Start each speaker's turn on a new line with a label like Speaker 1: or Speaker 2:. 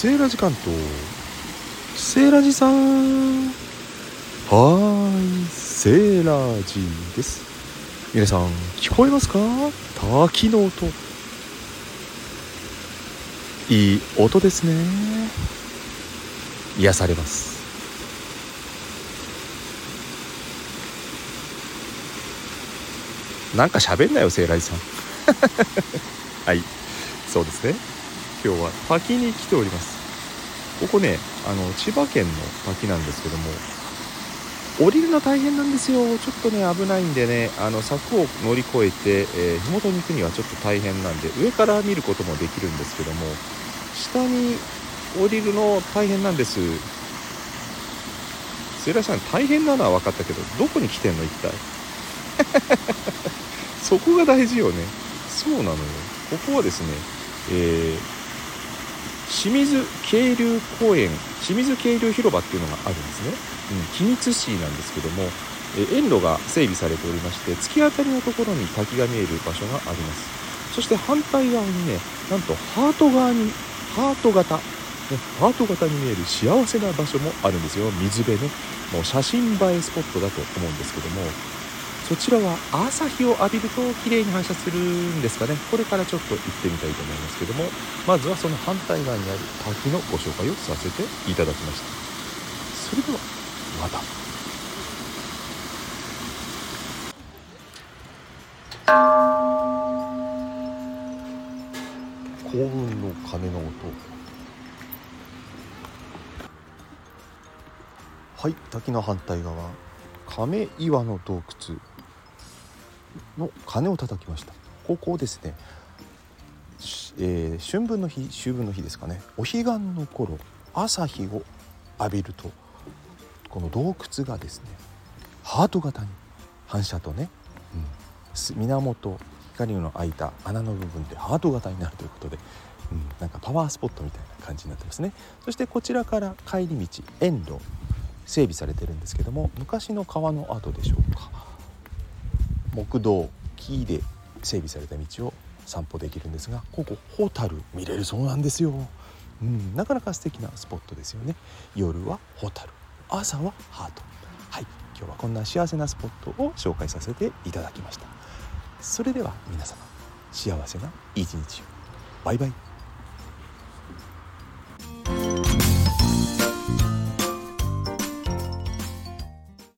Speaker 1: セーラジ関東セーラジさんはーいセーラジです。皆さん聞こえますか？滝の音。いい音ですね。癒されます。なんか喋んなよセーラジさん。はい。そうですね。今日は滝に来ております。ここねあの千葉県の滝なんですけども降りるの大変なんですよ。ちょっとね危ないんでねあの柵を乗り越えて、えー、麓に行くにはちょっと大変なんで上から見ることもできるんですけども下に降りるの大変なんです。セラさん大変なのは分かったけどどこに来てんの一体？そこが大事よね。そうなのよ。ここはですねえー清水渓流公園清水渓流広場っていうのがあるんですね、うん、君津市なんですけども、えー、園路が整備されておりまして突き当たりのところに滝が見える場所があります。そして反対側にねなんとハート側にハート型、ね、ハート型に見える幸せな場所もあるんですよ。水辺ね。もう写真映えスポットだと思うんですけどもそちらは朝日を浴びると綺麗に反射するんですかね。これからちょっと行ってみたいと思いますけども。まずはその反対側にある滝のご紹介をさせていただきました。それではまた。幸運の鐘の音。はい滝の反対側。亀岩の洞窟。の鐘を叩きました。ここですね、えー、春分の日秋分の日ですかね。お彼岸の頃朝日を浴びるとこの洞窟がですねハート型に反射とね、うん、源光の開いた穴の部分でハート型になるということで、うん、なんかパワースポットみたいな感じになってますね。そしてこちらから帰り道遠路整備されてるんですけども昔の川の跡でしょうか。木道木で整備された道を散歩できるんですがここホタル見れるそうなんですよ、うん、なかなか素敵なスポットですよね。夜はホタル朝はハート。はい今日はこんな幸せなスポットを紹介させていただきました。それでは皆様幸せな一日を。バイバイ。